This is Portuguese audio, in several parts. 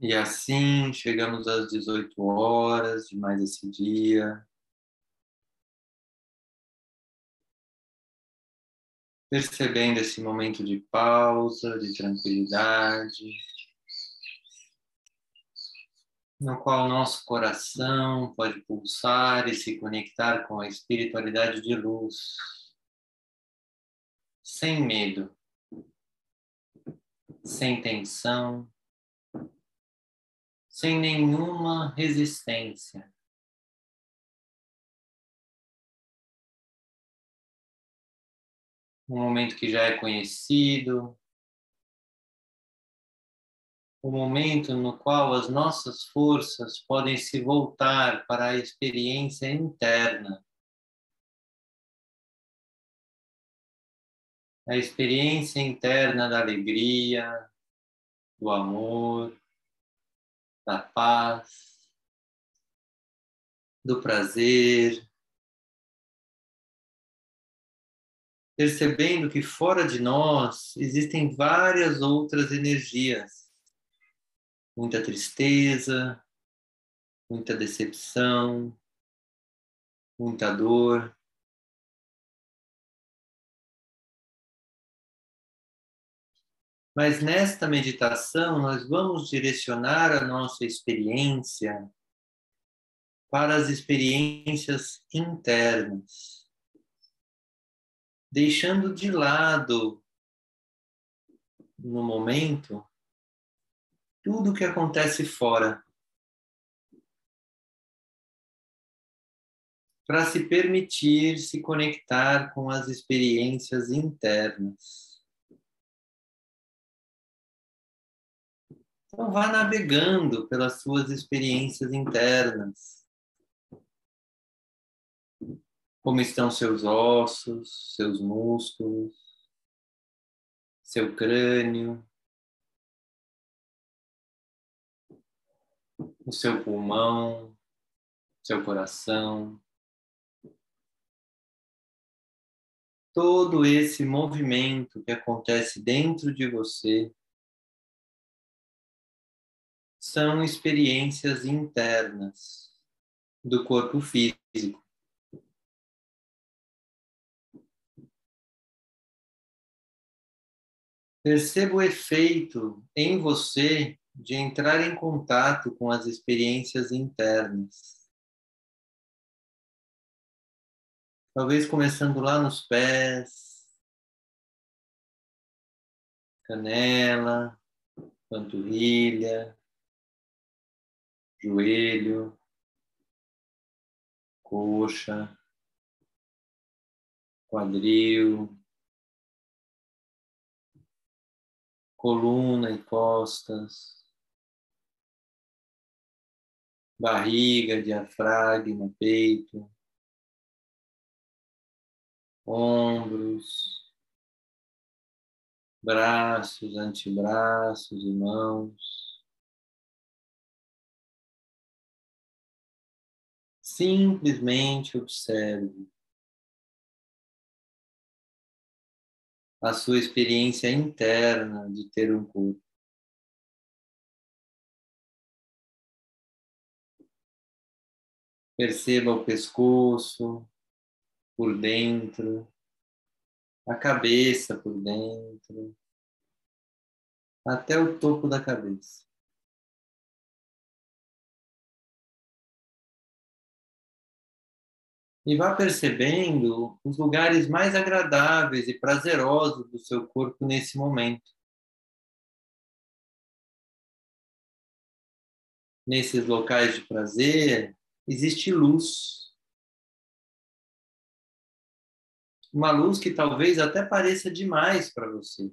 E assim chegamos às 18 horas de mais esse dia. Percebendo esse momento de pausa, de tranquilidade, no qual nosso coração pode pulsar e se conectar com a espiritualidade de luz, sem medo, sem tensão sem nenhuma resistência. Um momento que já é conhecido, o momento no qual as nossas forças podem se voltar para a experiência interna. A experiência interna da alegria, do amor, da paz, do prazer, percebendo que fora de nós existem várias outras energias, muita tristeza, muita decepção, muita dor. Mas nesta meditação, nós vamos direcionar a nossa experiência para as experiências internas, deixando de lado, no momento, tudo o que acontece fora. Para se permitir se conectar com as experiências internas. Então, vá navegando pelas suas experiências internas. Como estão seus ossos, seus músculos, seu crânio, o seu pulmão, seu coração. Todo esse movimento que acontece dentro de você são experiências internas do corpo físico. Perceba o efeito em você de entrar em contato com as experiências internas. Talvez começando lá nos pés, canela, panturrilha, joelho, coxa, quadril, coluna e costas, barriga, diafragma, peito, ombros, braços, antebraços e mãos. Simplesmente observe a sua experiência interna de ter um corpo. Perceba o pescoço por dentro, a cabeça por dentro, até o topo da cabeça. E vá percebendo os lugares mais agradáveis e prazerosos do seu corpo nesse momento. Nesses locais de prazer existe luz. Uma luz que talvez até pareça demais para você.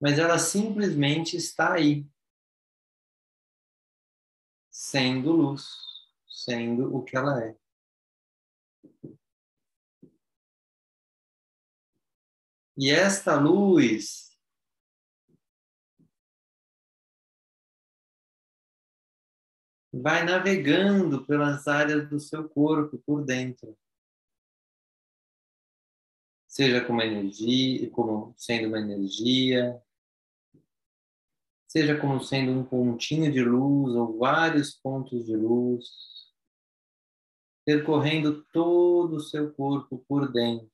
Mas ela simplesmente está aí, sendo luz sendo o que ela é. E esta luz vai navegando pelas áreas do seu corpo por dentro. Seja como energia, como sendo uma energia, seja como sendo um pontinho de luz ou vários pontos de luz, percorrendo todo o seu corpo por dentro.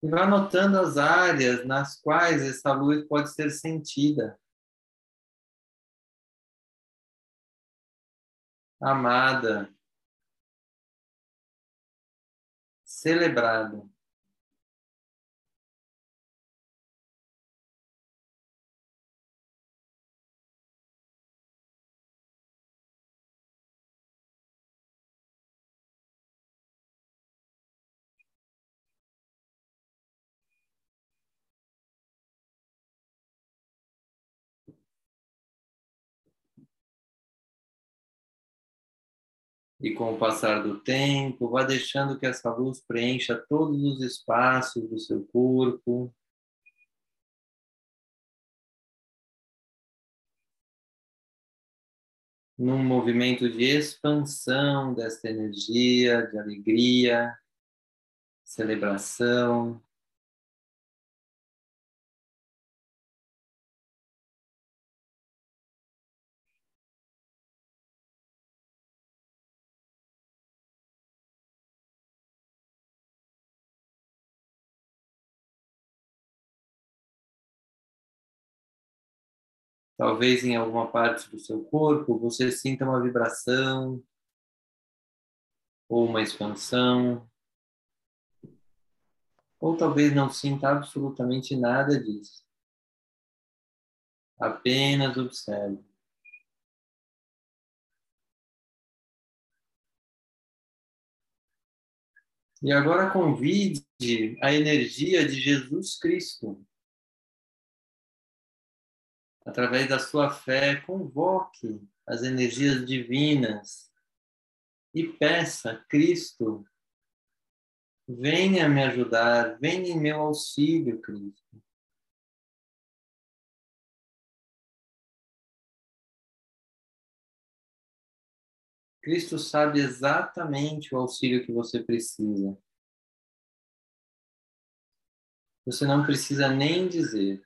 E vá notando as áreas nas quais essa luz pode ser sentida. Amada, celebrada. E com o passar do tempo, vá deixando que essa luz preencha todos os espaços do seu corpo. Num movimento de expansão desta energia, de alegria, celebração. Talvez em alguma parte do seu corpo você sinta uma vibração ou uma expansão. Ou talvez não sinta absolutamente nada disso. Apenas observe. E agora convide a energia de Jesus Cristo através da sua fé, convoque as energias divinas e peça, Cristo, venha me ajudar, venha em meu auxílio, Cristo. Cristo sabe exatamente o auxílio que você precisa. Você não precisa nem dizer.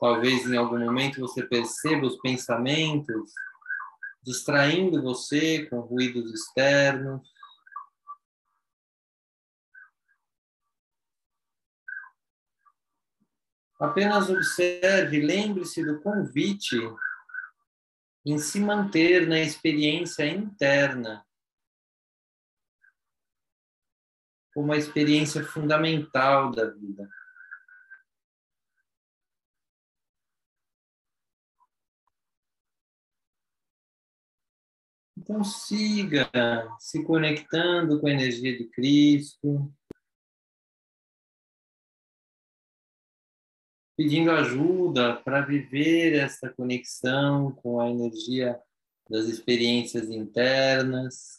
Talvez em algum momento você perceba os pensamentos distraindo você com ruídos externos. Apenas observe, lembre-se do convite em se manter na experiência interna, como a experiência fundamental da vida. Então, siga se conectando com a energia de Cristo, pedindo ajuda para viver essa conexão com a energia das experiências internas.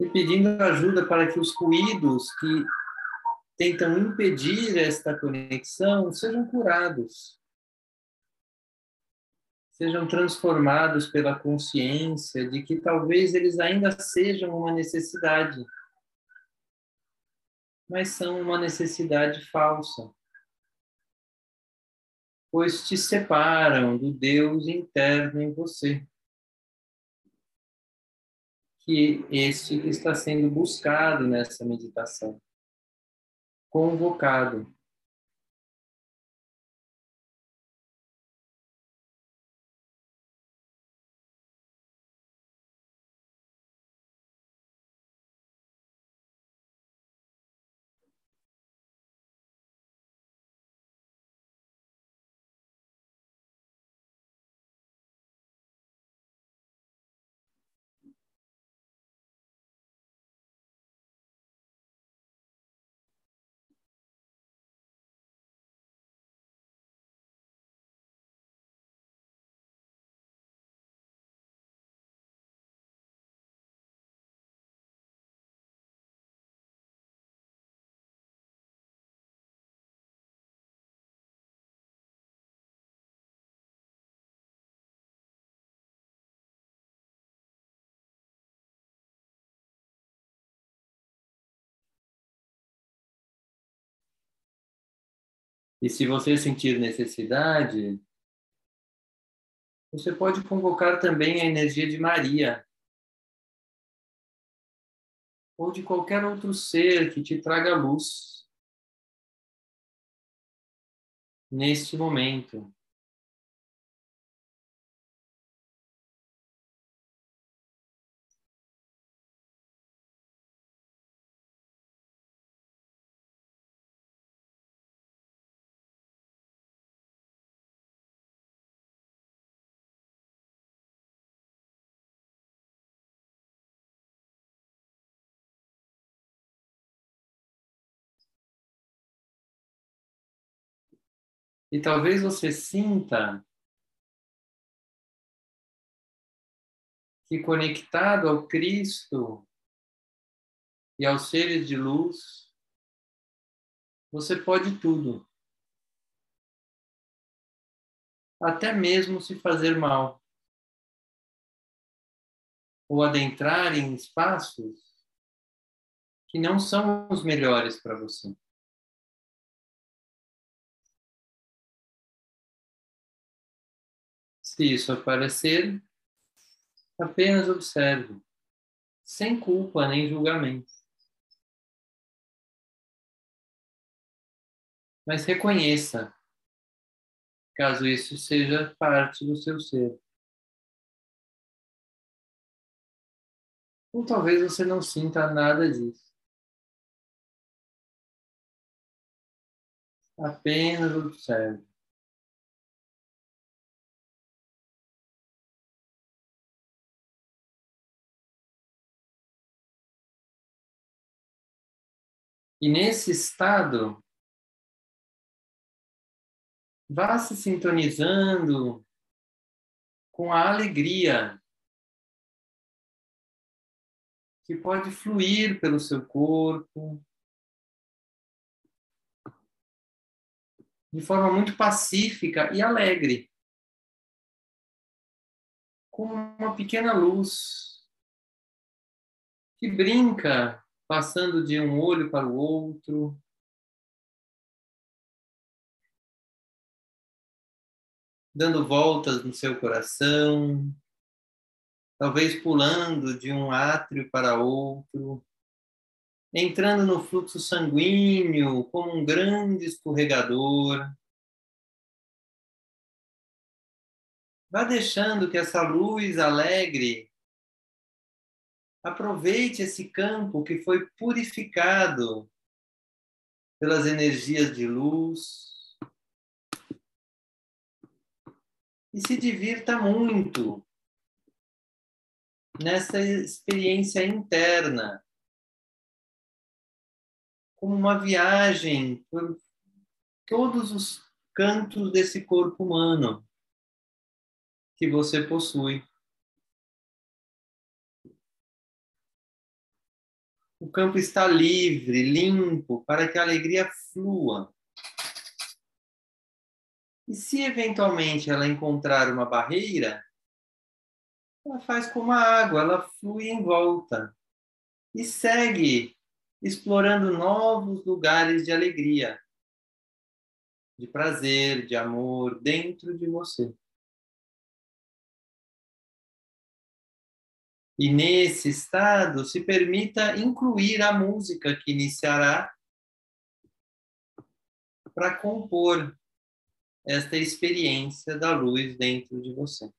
E pedindo ajuda para que os ruídos que tentam impedir esta conexão sejam curados, sejam transformados pela consciência de que talvez eles ainda sejam uma necessidade, mas são uma necessidade falsa, pois te separam do Deus interno em você. Que este que está sendo buscado nessa meditação convocado E se você sentir necessidade, você pode convocar também a energia de Maria. Ou de qualquer outro ser que te traga luz. Neste momento. E talvez você sinta que conectado ao Cristo e aos seres de luz, você pode tudo. Até mesmo se fazer mal. Ou adentrar em espaços que não são os melhores para você. Se isso aparecer, apenas observe, sem culpa nem julgamento. Mas reconheça, caso isso seja parte do seu ser. Ou talvez você não sinta nada disso. Apenas observe. E nesse estado, vá se sintonizando com a alegria que pode fluir pelo seu corpo de forma muito pacífica e alegre, com uma pequena luz que brinca passando de um olho para o outro. Dando voltas no seu coração, talvez pulando de um átrio para outro, entrando no fluxo sanguíneo como um grande escorregador. Vá deixando que essa luz alegre Aproveite esse campo que foi purificado pelas energias de luz e se divirta muito nessa experiência interna, como uma viagem por todos os cantos desse corpo humano que você possui. O campo está livre, limpo, para que a alegria flua. E se eventualmente ela encontrar uma barreira, ela faz como a água, ela flui em volta e segue explorando novos lugares de alegria, de prazer, de amor dentro de você. E nesse estado, se permita incluir a música que iniciará para compor esta experiência da luz dentro de você.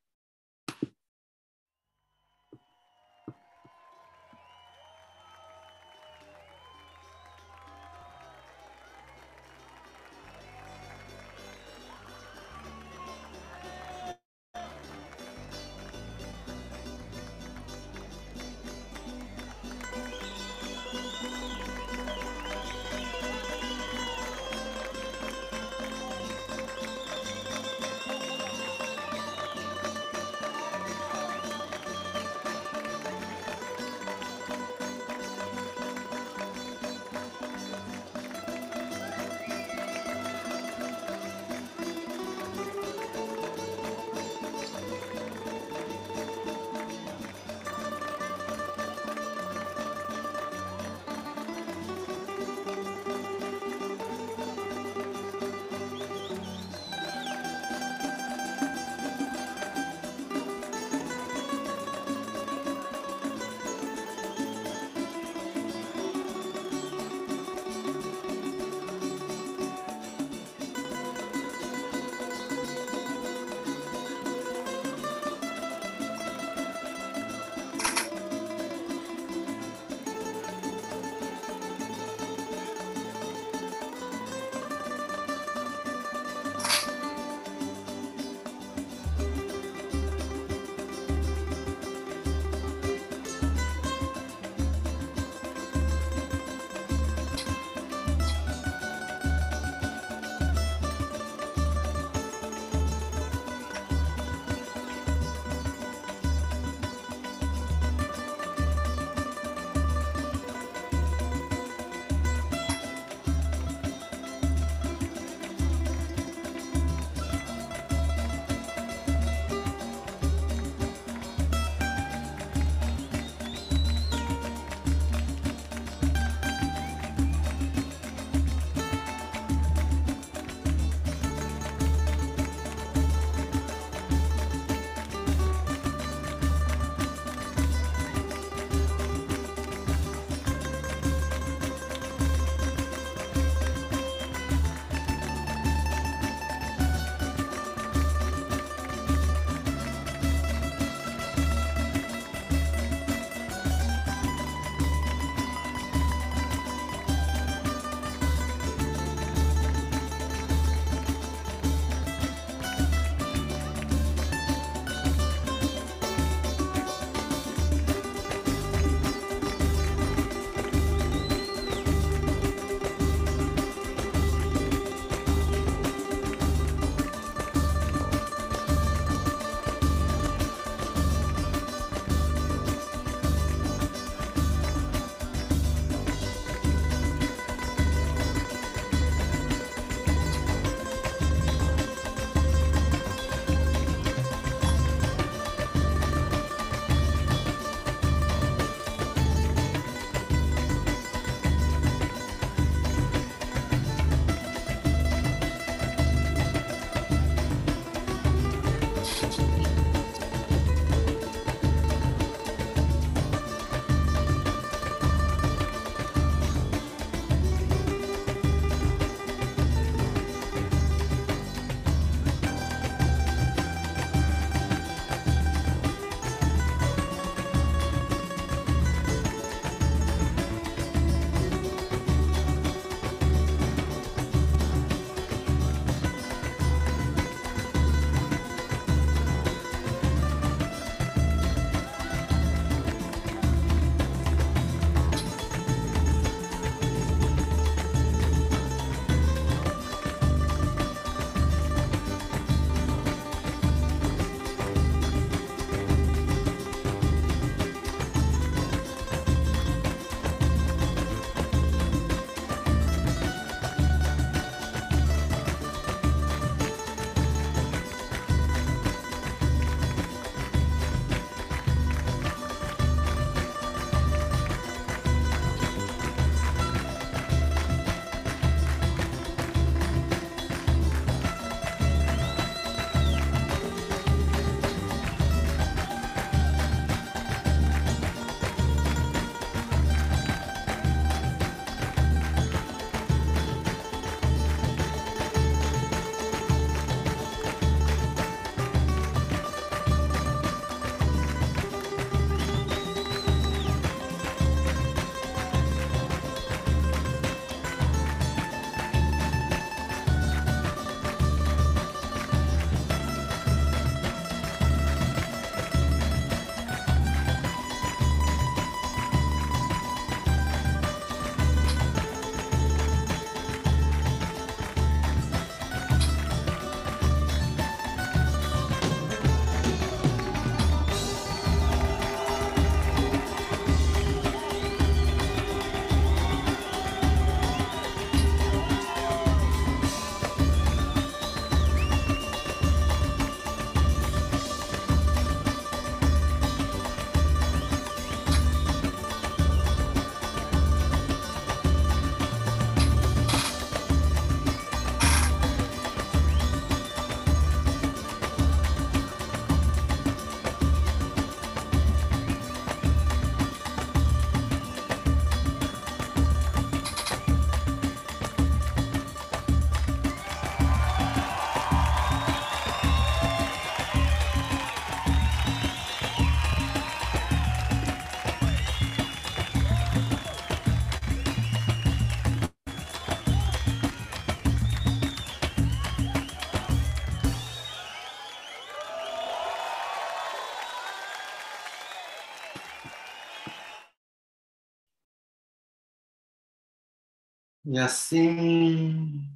E assim,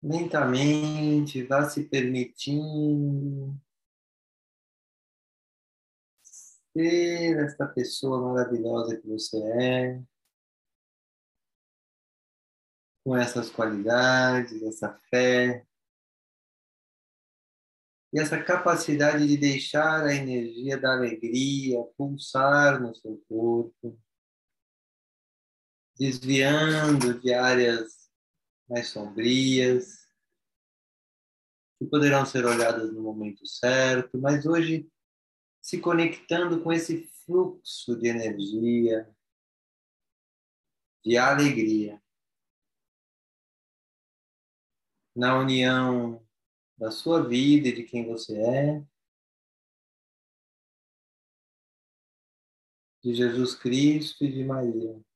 lentamente, vá se permitindo ser esta pessoa maravilhosa que você é, com essas qualidades, essa fé e essa capacidade de deixar a energia da alegria pulsar no seu corpo, desviando de áreas mais sombrias, que poderão ser olhadas no momento certo, mas hoje se conectando com esse fluxo de energia, de alegria, na união da sua vida e de quem você é, de Jesus Cristo e de Maria.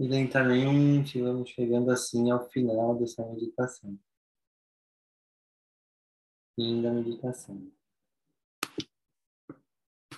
E lentamente vamos chegando assim ao final dessa meditação. Fim da meditação.